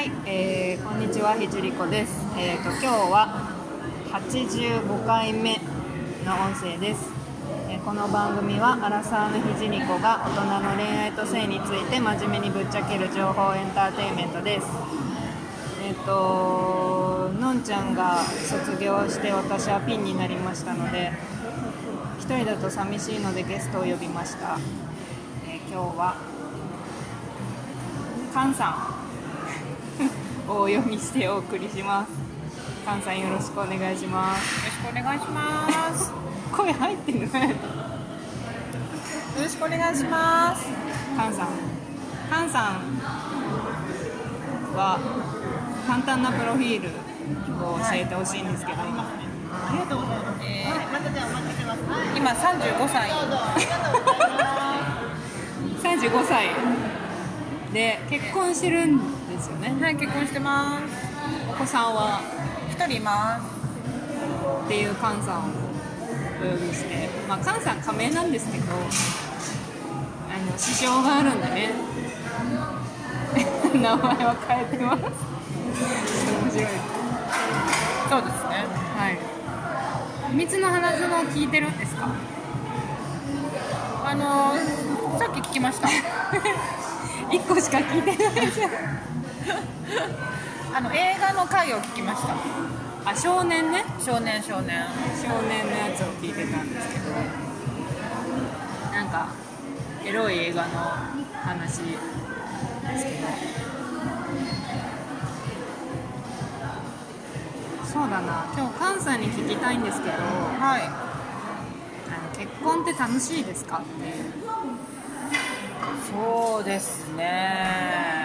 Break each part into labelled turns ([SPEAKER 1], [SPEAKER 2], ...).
[SPEAKER 1] はい、えー、こんにちはひじりこです。えっ、と今日は85回目の音声です。えーこの番組はアラサーのひじりこが大人の恋愛と性について真面目にぶっちゃける情報エンターテインメントです。えっ、とのんちゃんが卒業して私はピンになりましたので一人だと寂しいのでゲストを呼びました。え今日はカンさんをお読みしてお送りします。カンさんよろしくお願いします。
[SPEAKER 2] よろしくお願いします。
[SPEAKER 1] 声入ってるね。
[SPEAKER 2] よろしくお願いします。
[SPEAKER 1] カンさん。カンさんは簡単なプロフィールを教えてほしいんですけど、
[SPEAKER 2] ありがとうございます。えー、今三十五歳。
[SPEAKER 1] 35歳で結婚してるんですよね。
[SPEAKER 2] はい、結婚してます。
[SPEAKER 1] お子さんは
[SPEAKER 2] 一人います。
[SPEAKER 1] っていうカンさんをお呼びして、まあ、カンさん仮名なんですけどあの支障があるんでね 名前は変えてます面白い
[SPEAKER 2] そうですね。
[SPEAKER 1] はい秘密の花園を聞いてるんですか？
[SPEAKER 2] あのー、さっき聞きました。
[SPEAKER 1] 1個しか聞いてないですよ
[SPEAKER 2] あの映画の回を聞きました。
[SPEAKER 1] あ少年ね
[SPEAKER 2] 少年少年。
[SPEAKER 1] 少年のやつを聞いてたんですけどなんかエロい映画の話ですけどそうだな今日カンさんに聞きたいんですけど
[SPEAKER 2] はい。
[SPEAKER 1] あの結婚って楽しいですかって
[SPEAKER 2] そうですね。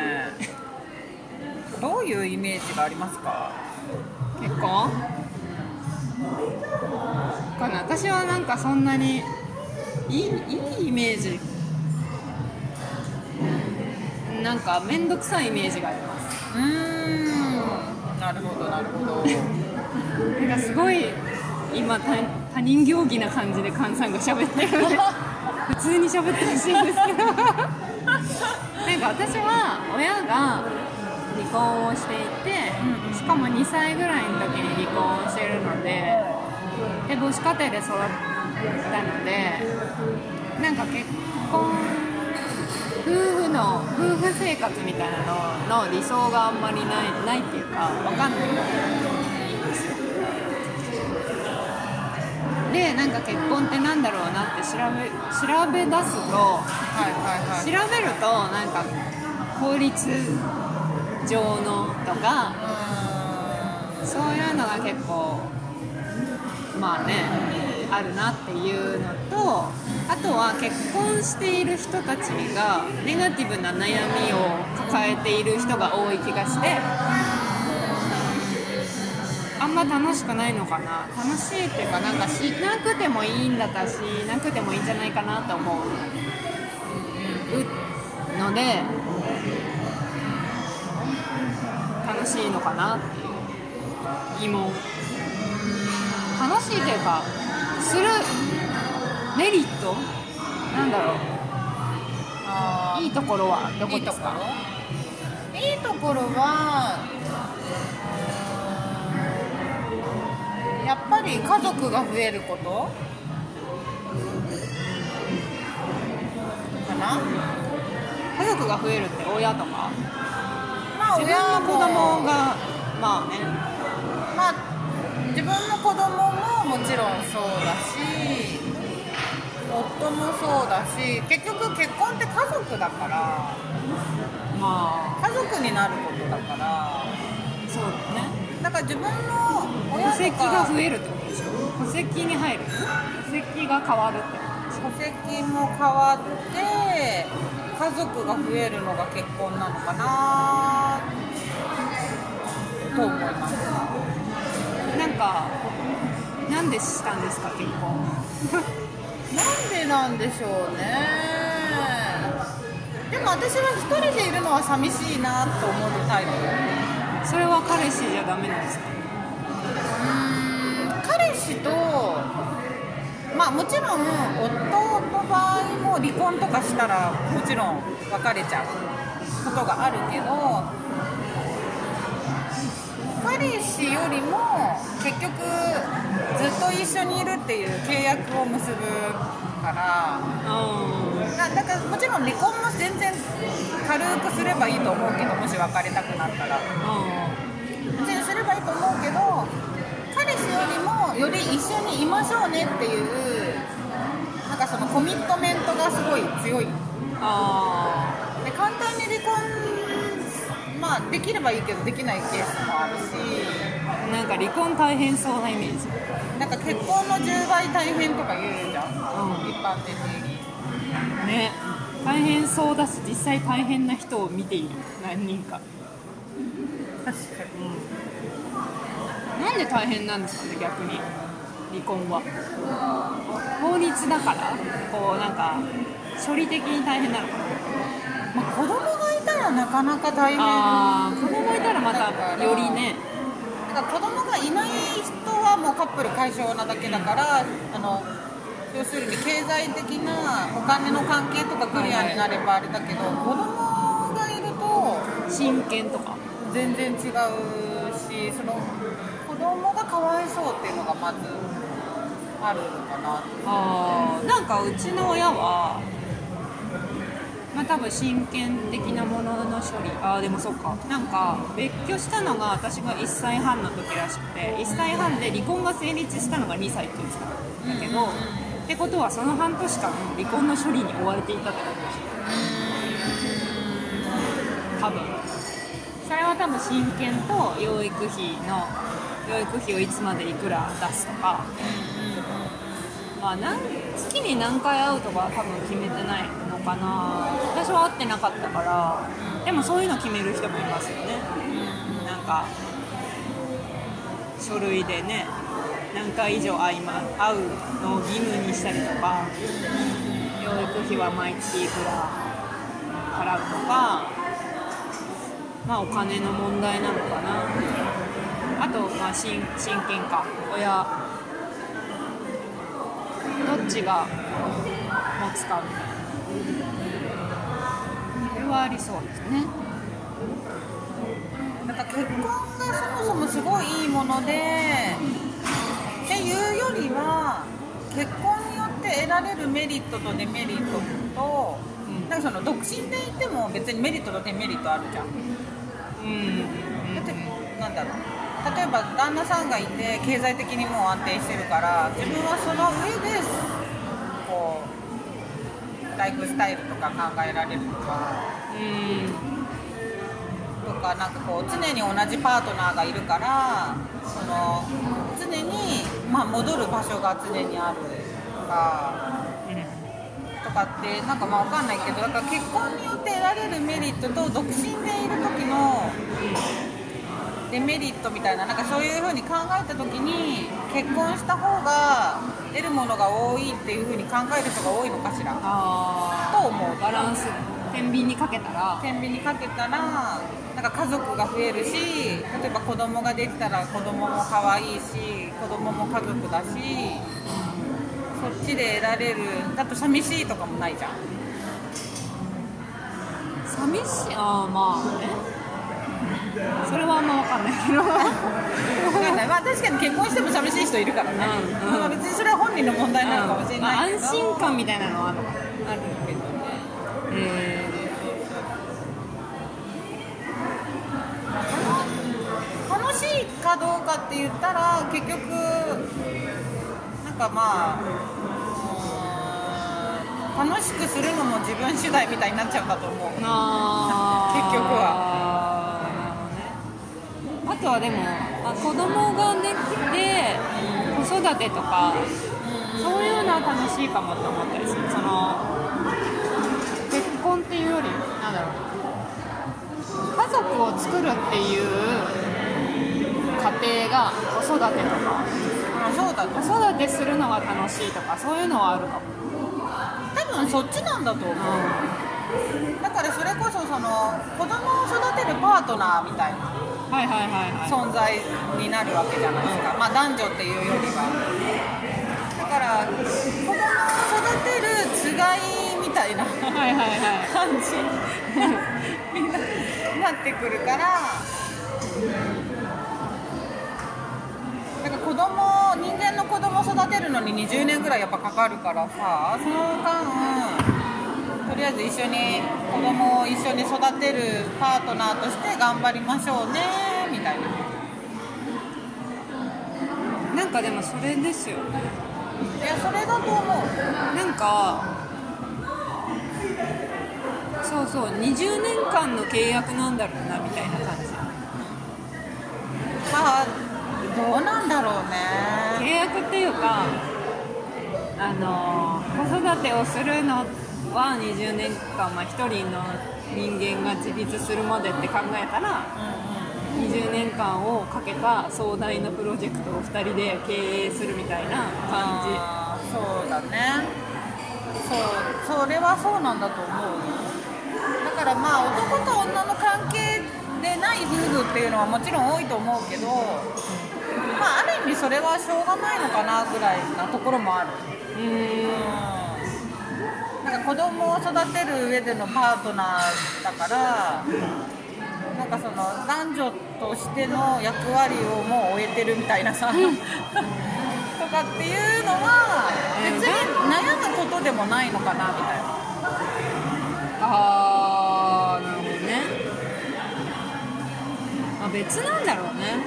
[SPEAKER 2] どういうイメージがありますか？
[SPEAKER 1] 結婚かな私はなんかそんなにいいいいイメージなんか面倒くさいイメージがあります
[SPEAKER 2] うーん。なるほどなるほど。
[SPEAKER 1] なんかすごい今他他人行儀な感じで菅さんが喋ってるので 普通に喋ってほしいんですけど なんか私は親が離婚をしていてしかも2歳ぐらいの時に離婚をしてるのでで母子家庭で育ったのでなんか結婚夫婦の夫婦生活みたいなのの理想があんまりないないっていうかわかんないんですよでなんか結婚ってなんだろうなって調べ調べ出すと
[SPEAKER 2] はいはい
[SPEAKER 1] 調
[SPEAKER 2] はい。
[SPEAKER 1] べるとなんか法律上のとかそういうのが結構まあねあるなっていうのとあとは結婚している人たちがネガティブな悩みを抱えている人が多い気がしてあんま楽しくないのかな。楽しいっていうかなんかしなくてもいいんだったしなくてもいいんじゃないかなと思うので楽しいのかなっていう疑問。楽しいというかするメリット？なんだろう。いいところはどこですか？
[SPEAKER 2] ろいいところはやっぱり家族が増えること？かな？
[SPEAKER 1] 家族が増えるって親とか？
[SPEAKER 2] まあ
[SPEAKER 1] 自分の子供がまあね。
[SPEAKER 2] まあ自分の子供ももちろんそうだし夫もそうだし結局結婚って家族だから
[SPEAKER 1] ま
[SPEAKER 2] 家族になることだから。
[SPEAKER 1] あそうだね。
[SPEAKER 2] だから自分の
[SPEAKER 1] 戸
[SPEAKER 2] 親
[SPEAKER 1] 籍
[SPEAKER 2] とか
[SPEAKER 1] が増えるってことでしょ？戸籍に入る？戸籍が変わるってことでしょ？
[SPEAKER 2] 戸籍も変わって家族が増えるのが結婚なのかなと思います。
[SPEAKER 1] なんかなんでしたんですか結婚。
[SPEAKER 2] なんでなんでしょうね。でも私は一人でいるのは寂しいなと思うタイプ。
[SPEAKER 1] それは彼氏じゃダメなんですか？
[SPEAKER 2] うーん彼氏とまあもちろん夫の場合も離婚とかしたらもちろん別れちゃうことがあるけど彼氏よりも結局ずっと一緒にいるっていう契約を結ぶから
[SPEAKER 1] う
[SPEAKER 2] だだからもちろん離婚も全然軽くすればいいと思うけどもし別れたくなったら。
[SPEAKER 1] んうん。
[SPEAKER 2] 全然すればいいと思うけどりもより一緒にいましょうねっていうなんかそのコミットメントがすごい強い。
[SPEAKER 1] あ
[SPEAKER 2] で簡単に離婚まあできればいいけどできないケースもあるし。
[SPEAKER 1] あなんか離婚大変そうなイメージ。
[SPEAKER 2] なんか結婚の10倍大変とか言うじゃん、
[SPEAKER 1] うん。
[SPEAKER 2] 一般的に。
[SPEAKER 1] ね。大変そうだし実際大変な人を見ている。何人か。
[SPEAKER 2] 確か
[SPEAKER 1] なんで大変なんですかね逆に。離婚は。法律だからこうなんか処理的に大変なのかな。
[SPEAKER 2] まあ、子供がいたらなかなか大変。
[SPEAKER 1] あー子供いたらまたよりね。
[SPEAKER 2] だから子供がいない人はもうカップル解消なだけだからあの要するに経済的なお金の関係とかクリアになればあれだけど、子供がいると
[SPEAKER 1] 親権とか。
[SPEAKER 2] 全然違うしその子供がかわいそうっていうのがまずあるのかな
[SPEAKER 1] あーなんかうちの親はまあ多分親権的なものの処理。ああでもそっか。なんか別居したのが私が1歳半の時らしくて1歳半で離婚が成立したのが2歳って言ってたんだけど、ってことはその半年間離婚の処理に追われていたってことでしょ。多分。それは多分親権と養育費の養育費をいつまでいくら出すとか。まあ、なん月に何回会うとか多分決めてないのかな。私は会ってなかったから。でもそういうの決める人もいますよね。なんか書類でね。何回以上会い、ま、会うのを義務にしたりとか。養育費は毎月いくら払うとか。まあお金の問題なのかな。あとまあ親親権か親どっちが持つかみたいな。これはありそうですね。
[SPEAKER 2] なんか結婚がそもそもすごいいいものでっていうよりは結婚によって得られるメリットとデメリットと、
[SPEAKER 1] うん。
[SPEAKER 2] なんかその独身でいても別にメリットとデメリットあるじゃん。
[SPEAKER 1] うん。
[SPEAKER 2] だってなんだろう例えば旦那さんがいて経済的にもう安定してるから自分はその上でこうライフスタイルとか考えられるとか。
[SPEAKER 1] うん
[SPEAKER 2] とかなんかこう常に同じパートナーがいるからその常に、まあ、戻る場所が常にあるとかとかってなんかまあわかんないけどだから結婚によって得られるメリットと独身でいる時のデメリットみたいななんかそういう風に考えた時に結婚した方が得るものが多いっていう風に考える人が多いのかしら？
[SPEAKER 1] あ
[SPEAKER 2] と思う。
[SPEAKER 1] あバランス。天秤にかけたら。
[SPEAKER 2] 天秤にかけたらなんか家族が増えるし例えば子供ができたら子供も可愛いし子供も家族だしそっちで得られる。だと寂しいとかもないじゃん。
[SPEAKER 1] 寂しい。ああまあねそれはあんま分かんないけど。
[SPEAKER 2] わかんない。まあ確かに結婚しても寂しい人いるからね、
[SPEAKER 1] うんうん。
[SPEAKER 2] まあ別にそれは本人の問題なのかもしれ
[SPEAKER 1] まあ
[SPEAKER 2] ないけど、
[SPEAKER 1] 安心感みたいなのはある
[SPEAKER 2] あるけど。ね
[SPEAKER 1] え
[SPEAKER 2] 楽しいかどうかって言ったら結局なんかまあ楽しくするのも自分次第みたいになっちゃうんだと思う。結局
[SPEAKER 1] はとはでもあ子供ができて子育てとかそういうのは楽しいかもって思ったりする。その結婚っていうよりなんだろう。家族を作るっていう過程が子育てとか。
[SPEAKER 2] あそうだと
[SPEAKER 1] 子育てするのが楽しいとかそういうのはあるかも、
[SPEAKER 2] 多分そっちなんだと思う。だからそれこそその子供を育てるパートナーみたいな存在になるわけじゃないですか、まあ、男女っていうよりは。だから子供を育てるつがいみたいな感じになってくるから。だから子供人間の子供を育てるのに20年ぐらいやっぱかかるからさその間とりあえず一緒に子供を一緒に育てるパートナーとして頑張りましょうねみたいな。
[SPEAKER 1] なんかでもそれですよ。
[SPEAKER 2] いやそれだと思う。
[SPEAKER 1] なんかそうそう20年間の契約なんだろうなみたいな感じ。
[SPEAKER 2] まあどうなんだろうね。
[SPEAKER 1] 契約っていうかあの子育てをするのは20年間、まあ、1人の人間が自立するまでって考えたら20年間をかけた壮大なプロジェクトを2人で経営するみたいな感じ。
[SPEAKER 2] そうだね。そうそれはそうなんだと思う。だからまあ男と女の関係でない夫婦っていうのはもちろん多いと思うけどまあある意味それはしょうがないのかなぐらいなところもある。
[SPEAKER 1] うーん
[SPEAKER 2] 子供を育てる上でのパートナーだからなんかその男女としての役割をもう終えてるみたいなさ とかっていうのは別に悩むことでもないのかなみたいな。
[SPEAKER 1] あーなるほどね、あ、別なんだろうね。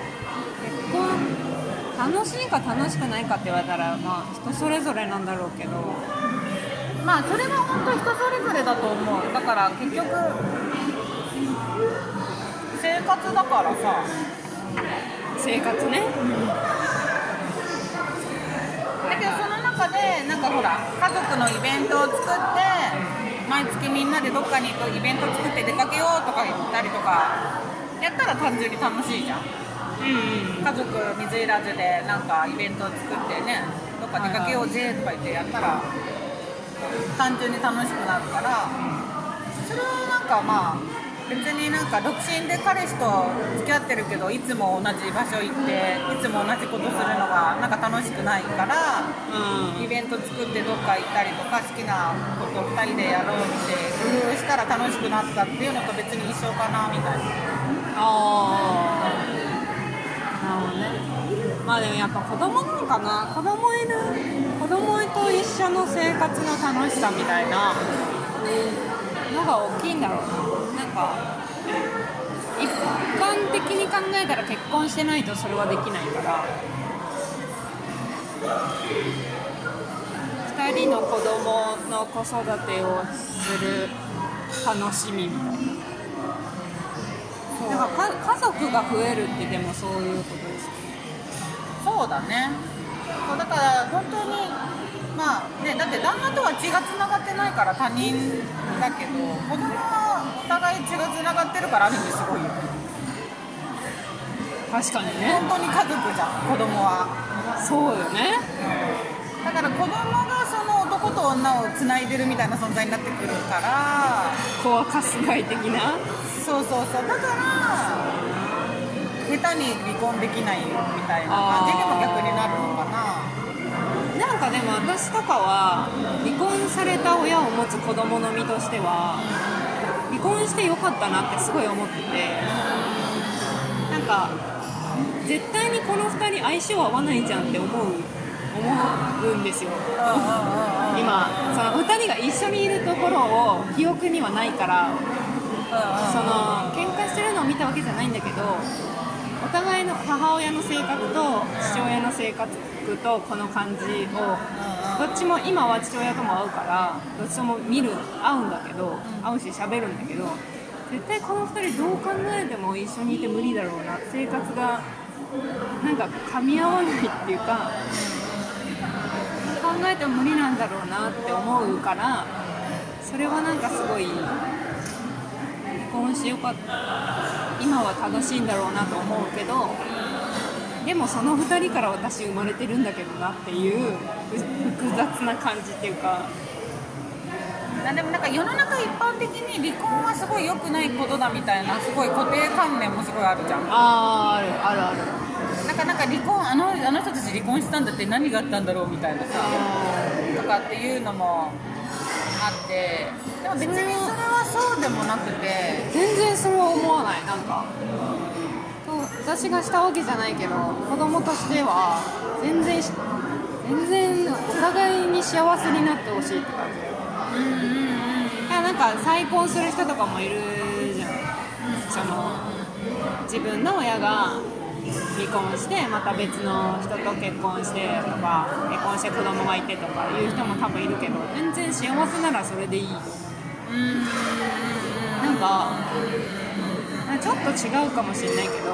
[SPEAKER 1] 結婚楽しいか楽しくないかって言われたらまあ人それぞれなんだろうけど。
[SPEAKER 2] まあそれは本当人それぞれだと思う。だから結局生活だからさ。
[SPEAKER 1] 生活ね。
[SPEAKER 2] だけどその中でなんかほら家族のイベントを作って毎月みんなでどっかに行くイベント作って出かけようとか言ったりとかやったら単純に楽しいじゃん。
[SPEAKER 1] うん
[SPEAKER 2] 家族水入らずでなんかイベントを作ってねどっか出かけようぜとか言ってやったら単純に楽しくなるから。それはなんかまあ別になんか独身で彼氏と付き合ってるけどいつも同じ場所行っていつも同じことするのがなんか楽しくないから
[SPEAKER 1] うん。
[SPEAKER 2] イベント作ってどっか行ったりとか好きなことを2人でやろうって工夫したら楽しくなったっていうのと別に一緒かなみたいな。
[SPEAKER 1] ああなるほどね。まあでもやっぱ子供なのかな。子供いる子供と一緒の生活の楽しさみたいな。のが大きいんだろうな。なんか一般的に考えたら結婚してないとそれはできないから。2人の子供の子育てをする楽しみみたいな。なんかか家族が増えるってでもそういうことですよね
[SPEAKER 2] そうだねそうだから本当にまあねだって旦那とは血がつながってないから他人だけど子供はお互い血がつながってるからある意味すごいよ。
[SPEAKER 1] 確かにね。
[SPEAKER 2] 本当に家族じゃん子供は。
[SPEAKER 1] そうよね。
[SPEAKER 2] だから子供がその男と女をつないでるみたいな存在になってくるから。
[SPEAKER 1] 子はかすがい的な。
[SPEAKER 2] そうそうそう。だから下手に離婚できないみたいな感じにも逆になる
[SPEAKER 1] なんかでも私とかは離婚された親を持つ子供の身としては離婚してよかったなってすごい思っててなんか絶対にこの2人相性合わないじゃんって思う思うんですよ。今その2人が一緒にいるところを記憶にはないからその喧嘩してるのを見たわけじゃないんだけどお互いの母親の性格と父親の性格とこの感じをどっちも今は父親とも会うからどっちとも見る会うんだけど会うし喋るんだけど絶対この2人どう考えても一緒にいて無理だろうな。生活がなんか噛み合わないっていうか考えても無理なんだろうなって思うからそれはなんかすごい離婚してよかった今は正しいんだろうなと思うけどでもその2人から私生まれてるんだけどなっていう複雑な感じっていうか。
[SPEAKER 2] あでもなんか世の中一般的に離婚はすごい良くないことだみたいなすごい固定観念もすごいあるじゃん。
[SPEAKER 1] あーあるあるある。
[SPEAKER 2] なんかなんか離婚あのあの人たち離婚したんだって何があったんだろうみたいなさとかっていうのもあってでも別にそれはそうでもなくて。
[SPEAKER 1] 全然それは思わないなんか。と私がしたわけじゃないけど子供としては全然し全然お互いに幸せになってほしいって感じ。いやなんか再婚する人とかもいるじゃん、その自分の親が離婚してまた別の人と結婚してとか結婚して子供がいてとかいう人も多分いるけど全然幸せならそれでいいなんかちょっと違うかもしれないけど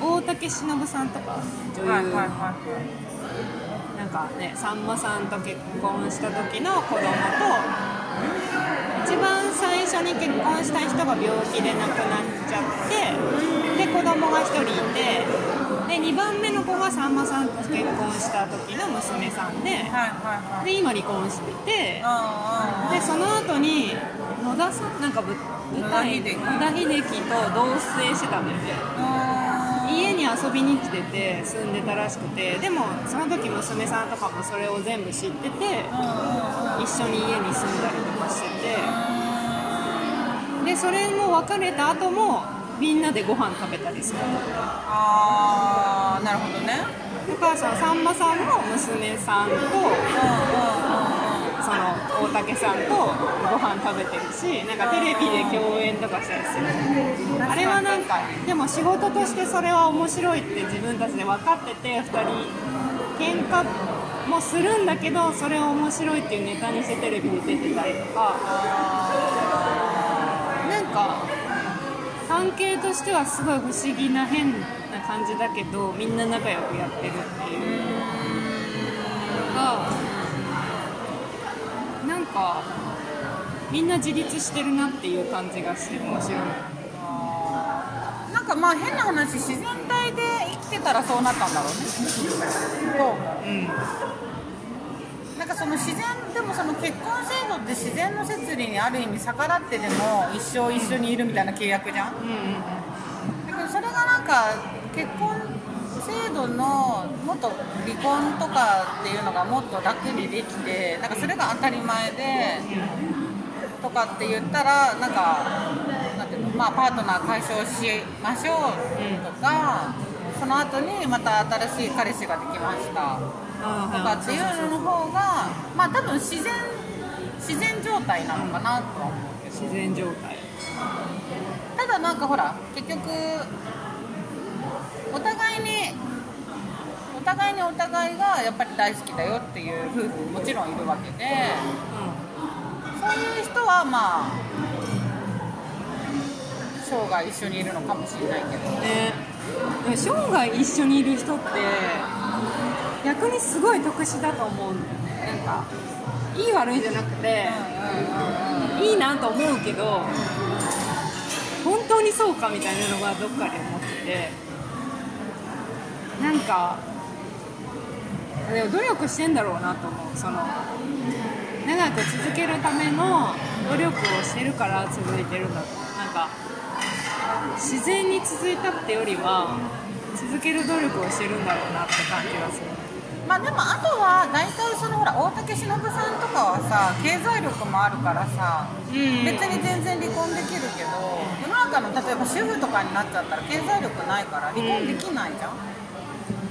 [SPEAKER 1] 大竹しのぶさんとか女優、
[SPEAKER 2] はいはいはい
[SPEAKER 1] なんかねさんまさんと結婚した時の子供と一番最初に結婚した人が病気で亡くなっちゃってで子供が1人いてで2番目の子がさんまさんと結婚した時の娘さんで
[SPEAKER 2] はいはいはい。
[SPEAKER 1] で今離婚してて
[SPEAKER 2] あ
[SPEAKER 1] でその後に野田さんなんかぶ舞台
[SPEAKER 2] 野田秀樹
[SPEAKER 1] と同棲してたんだよね。
[SPEAKER 2] あ
[SPEAKER 1] 家に遊びに来てて住んでたらしくてでもその時娘さんとかもそれを全部知ってて一緒に家に住んだりとかしてて。でそれも別れた後もみんなでご飯食べたりする
[SPEAKER 2] あーなるほどね。
[SPEAKER 1] だからそのさんまさんも娘さんとその大竹さんとご飯食べてるしなんかテレビで共演とかしたりする。あれはなんかでも仕事としてそれは面白いって自分たちで分かってて2人喧嘩もするんだけどそれを面白いっていうネタにしてテレビで出てたりとか。関係としてはすごい不思議な変な感じだけどみんな仲良くやってるっていう。のがなんかみんな自立してるなっていう感じがして面白い。
[SPEAKER 2] なんかまあ変な話自然体で生きてたらそうなったんだろうね。と
[SPEAKER 1] うん
[SPEAKER 2] なんかその自然でもその結婚制度って自然の摂理にある意味逆らってでも一生一緒にいるみたいな契約じゃん？
[SPEAKER 1] うんうん
[SPEAKER 2] だけどそれがなんか結婚制度のもっと離婚とかっていうのがもっと楽にできてなんかそれが当たり前でとかって言ったらなんかなんていうの、まあ、パートナー解消しましょうとか、その後にまた新しい彼氏ができました。
[SPEAKER 1] あ
[SPEAKER 2] とかっていうのの方がまあ多分自然自然状態なのかなとは思うけど。
[SPEAKER 1] 自然状態
[SPEAKER 2] ただなんかほら結局お互いにお互いにお互いがやっぱり大好きだよっていう夫婦ももちろんいるわけでうんそういう人はまあ生涯一緒にいるのかもしれないけど
[SPEAKER 1] ね生涯一緒にいる人って逆にすごい特殊だと思う。んだよねなんかいい悪いじゃなくていいなと思うけど本当にそうかみたいなのがどっかで思ってて。なんかでも努力してんだろうなと思う。その長く続けるための努力をしてるから続いてるんだと。思うなんか自然に続いたってよりは続ける努力をしてるんだろうなって感じがする。
[SPEAKER 2] まあでもあとは大体そのほら大竹しのぶさんとかはさ経済力もあるからさ
[SPEAKER 1] うん
[SPEAKER 2] 別に全然離婚できるけど世の中の例えば主婦とかになっちゃったら経済力ないから離婚できないじゃん、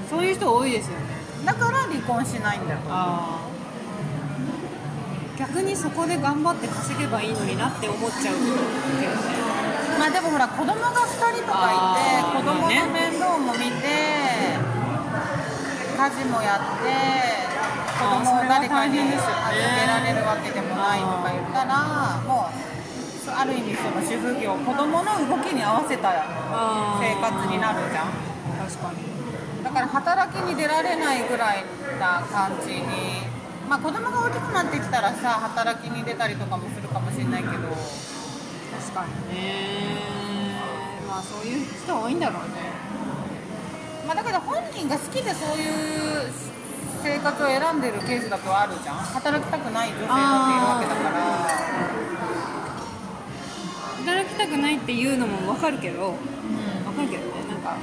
[SPEAKER 1] そういう人多いですよね。
[SPEAKER 2] だから離婚しないんだと思う。
[SPEAKER 1] 逆にそこで頑張って稼げばいいのになって思っちゃうけどね。
[SPEAKER 2] まあでもほら子供が2人とかいて子供の面倒も見て家事もやって子供を誰かに預けられるわけでもないとか言ったらもうある意味その主婦業子供の動きに合わせた
[SPEAKER 1] あ
[SPEAKER 2] 生活になるじゃん。
[SPEAKER 1] 確かに。
[SPEAKER 2] だから働きに出られないぐらいな感じにまあ子供が大きくなってきたらさ働きに出たりとかもするかもしれないけど。
[SPEAKER 1] 確かにね。まあそういう人多いんだろうね
[SPEAKER 2] まあだけど本人が好きでそういう生活を選んでるケースだとあるじゃん。働きたくない女性だっているわけだから。
[SPEAKER 1] 働きたくないっていうのも分かるけど分かるけどねなんか。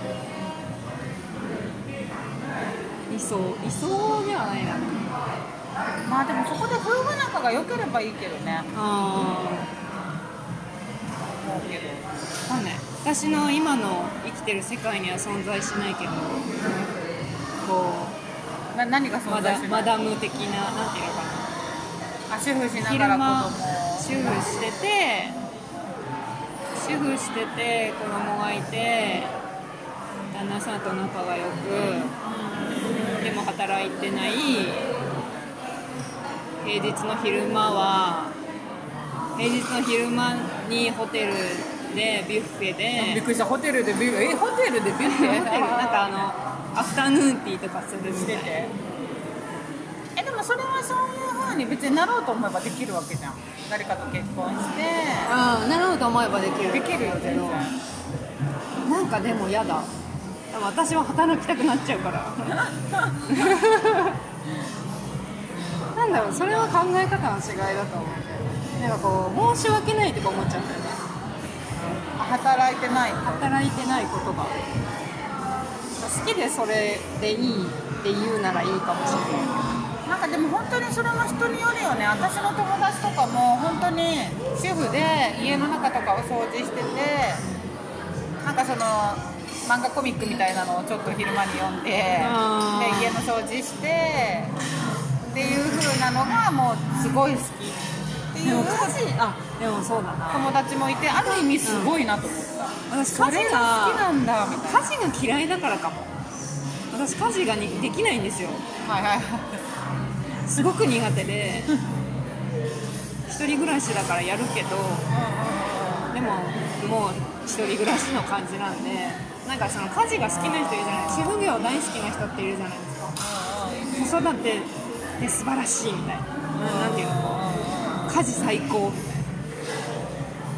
[SPEAKER 1] 理想理想ではないな。
[SPEAKER 2] まあでもそこで夫婦仲が良ければいいけどね。
[SPEAKER 1] あ
[SPEAKER 2] 思うけど。
[SPEAKER 1] あ分かんない私私の今の生きてる世界には存在しないけどこ
[SPEAKER 2] な何が存在する
[SPEAKER 1] マダム的ななんていうのかな。
[SPEAKER 2] あ主婦しなが
[SPEAKER 1] 昼
[SPEAKER 2] ら
[SPEAKER 1] 間
[SPEAKER 2] 子供。を
[SPEAKER 1] 主婦してて主婦してて子供がいて旦那さんと仲が良くでも働いてない平日の昼間は平日の昼間にホテルでビュッフェ
[SPEAKER 2] びっ
[SPEAKER 1] で
[SPEAKER 2] くりした。ホテルでビュッフェえホテルでビュッフェ？
[SPEAKER 1] ホテル。なんかあのアフタヌーンティーとかするみたい
[SPEAKER 2] えでもそれはそういう風に別になろうと思えばできるわけじゃん。誰かと結婚して。
[SPEAKER 1] ああなろうと思えばできる。
[SPEAKER 2] できるよ全然。
[SPEAKER 1] なんかでも嫌だ。私は働きたくなっちゃうから。なんだろうそれは考え方の違いだと思う。なんかこう申し訳ないとか思っちゃうんだよね
[SPEAKER 2] 働いてない。
[SPEAKER 1] 働いてないことが。好きでそれでいいって言うならいいかもしれない。
[SPEAKER 2] なんかでも本当にそれも人によるよね。私の友達とかも本当に主婦で家の中とかを掃除しててなんかその漫画コミックみたいなのをちょっと昼間に読んでで家の掃除してっていう風なのがもうすごい好き
[SPEAKER 1] でも家事あでもそうだな。
[SPEAKER 2] 友達もいてある意味すごいなと思った、
[SPEAKER 1] 私家事
[SPEAKER 2] が好き
[SPEAKER 1] が
[SPEAKER 2] なんだみたいな。
[SPEAKER 1] 家事が嫌いだからかも。私家事がにできないんですよ。
[SPEAKER 2] はいはい
[SPEAKER 1] すごく苦手で。一人暮らしだからやるけどでももう一人暮らしの感じなんでなんかその家事が好きな人いるじゃない。主婦業大好きな人っているじゃないですか。子育てで素晴らしいみたいな。なんていうの家事最高。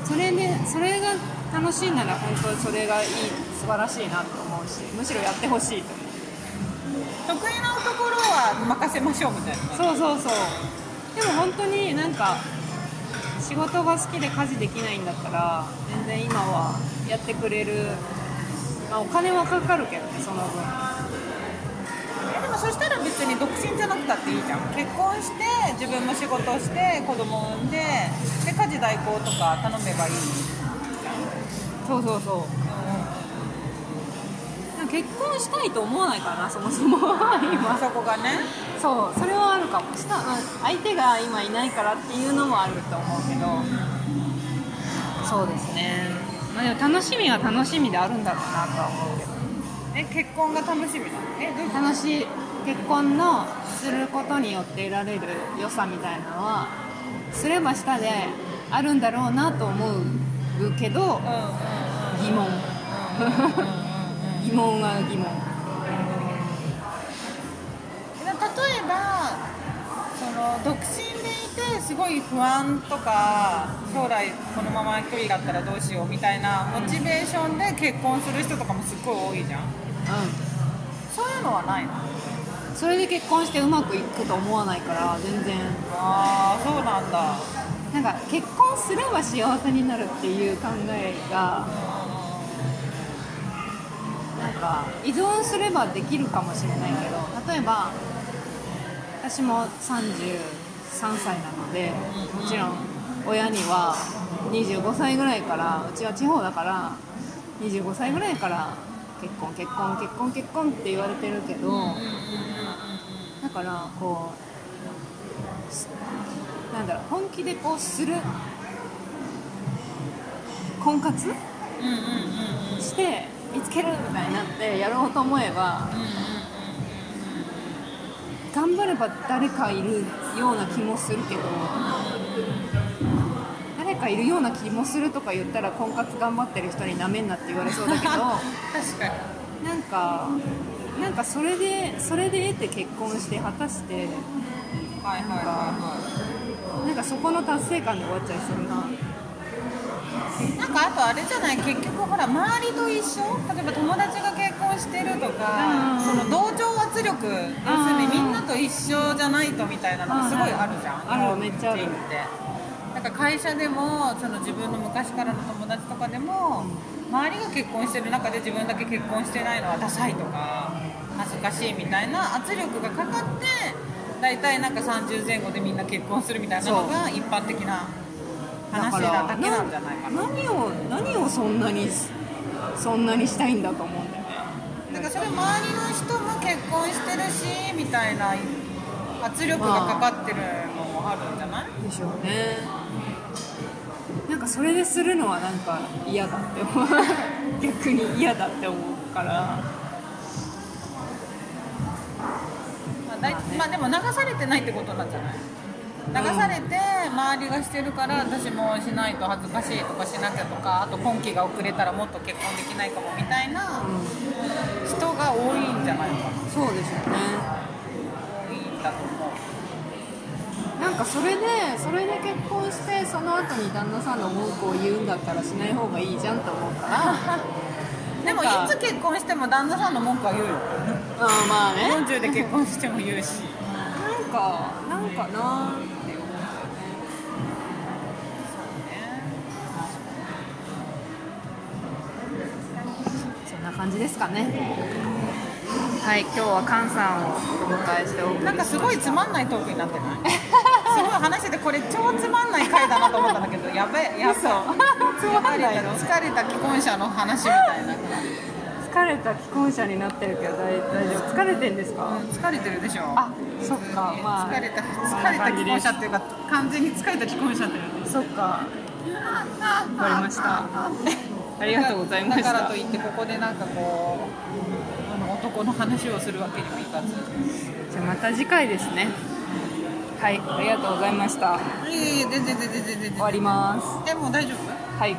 [SPEAKER 1] それでそれが楽しいなら本当にそれがいい素晴らしいなと思うしむしろやってほしいと思う。
[SPEAKER 2] 得意なところは任せましょうみたいな。
[SPEAKER 1] そうそうそう。でも本当になんか仕事が好きで家事できないんだったら全然今はやってくれる、まあ、お金はかかるけどねその分
[SPEAKER 2] そしたら別に独身じゃなくたっていいじゃん。結婚して自分も仕事して子供産んでで家事代行とか頼めばいい
[SPEAKER 1] そうそうそう。でも結婚したいと思わないからなそもそも
[SPEAKER 2] あ
[SPEAKER 1] 今。
[SPEAKER 2] そこがね。
[SPEAKER 1] そう。それはあるかも。したまあ相手が今いないからっていうのもあると思うけど。そうですね。まあでも楽しみは楽しみであるんだろうなとは思うけど。
[SPEAKER 2] え結婚が楽しみなの？えどう
[SPEAKER 1] 楽しい結婚のすることによって得られる良さみたいなのはすればしたであるんだろうなと思うけど疑問。疑問は疑問。
[SPEAKER 2] 例えばその独身でいてすごい不安とか将来このまま一人だったらどうしようみたいなモチベーションで結婚する人とかもすっごい多いじゃん。
[SPEAKER 1] う
[SPEAKER 2] そういうのはないの？
[SPEAKER 1] んそれで結婚してうまくいくと思わないから全然。
[SPEAKER 2] ああそうなんだ。
[SPEAKER 1] なんか結婚すれば幸せになるっていう考えがなんか依存すればできるかもしれないけど例えば私も33歳なのでもちろん親には25歳ぐらいからうちは地方だから25歳ぐらいから結婚結婚結婚結婚って言われてるけどだからこうすなんだろう本気でこうする婚活
[SPEAKER 2] うんうんうんうん
[SPEAKER 1] して見つけるみたいになってやろうと思えば頑張れば誰かいるような気もするけど誰かいるような気もするとか言ったら婚活頑張ってる人になめんなって言われそうだけど
[SPEAKER 2] 確かに。
[SPEAKER 1] なんかなんかそれでそれで得て結婚して果たして
[SPEAKER 2] はいはいはいは
[SPEAKER 1] なんかそこの達成感で終わっちゃいそうな。
[SPEAKER 2] いなんかあとあれじゃない？結局ほら周りと一緒？例えば友達が結婚してるとか
[SPEAKER 1] うん。
[SPEAKER 2] その同調圧力要するにみんなと一緒じゃないとみたいなのがすごいあるじゃん。
[SPEAKER 1] ある。めっちゃある。
[SPEAKER 2] って。なんか会社でもその自分の昔からの友達とかでも周りが結婚してる中で自分だけ結婚してないのはダサいとか恥ずかしいみたいな圧力がかかって大体なんか30前後でみんな結婚するみたいなのが一般的な話なだけなんじゃないかな。
[SPEAKER 1] 何を何をそんなにそんなにしたいんだと思うんだよね。
[SPEAKER 2] だからそれ周りの人も結婚してるしみたいな圧力がかかってるのもあるんじゃない、
[SPEAKER 1] でしょうね。なんかそれでするのはなんか嫌だって思う。逆に嫌だって思うから
[SPEAKER 2] まあでも流されてないってことなんじゃない？流されて周りがしてるから私もしないと恥ずかしいとかしなきゃとかあと今期が遅れたらもっと結婚できないかもみたいな人が多いんじゃないかな。
[SPEAKER 1] そうでしょうね。
[SPEAKER 2] 多いんだと思う。
[SPEAKER 1] なんかそれでそれで結婚してその後に旦那さんの文句を言うんだったらしない方がいいじゃんと思うから
[SPEAKER 2] でもいつ結婚しても旦那さんの文句は言うよ。
[SPEAKER 1] ああまあね。
[SPEAKER 2] 40で結婚しても言うし。
[SPEAKER 1] なんかなんかなーって思う。そんな感じですかね。はい今日は菅さんをお迎えしてお
[SPEAKER 2] なんかすごいつまんないトークになってない？すごい話しててこれ超つまんない回だなと思ったんだけどやべえやべえ
[SPEAKER 1] 嘘。つまんないの
[SPEAKER 2] 疲れた既婚者の話みたいな
[SPEAKER 1] 疲れた既婚者になってるけど大大丈夫？疲れてんですか？
[SPEAKER 2] 疲れてるでしょ。
[SPEAKER 1] あそっか。まあ
[SPEAKER 2] 疲れた疲れた既婚者っていうか完全に疲れた既婚者だよね。
[SPEAKER 1] そっか。わかりました。ありがとうございました。
[SPEAKER 2] だからといってここでなんかこうあの男の話をするわけにもいかず。
[SPEAKER 1] じゃあまた次回ですね。はいありがとうございました。
[SPEAKER 2] いえいえ全然全然全然
[SPEAKER 1] 終わります。
[SPEAKER 2] えもう大丈夫
[SPEAKER 1] はい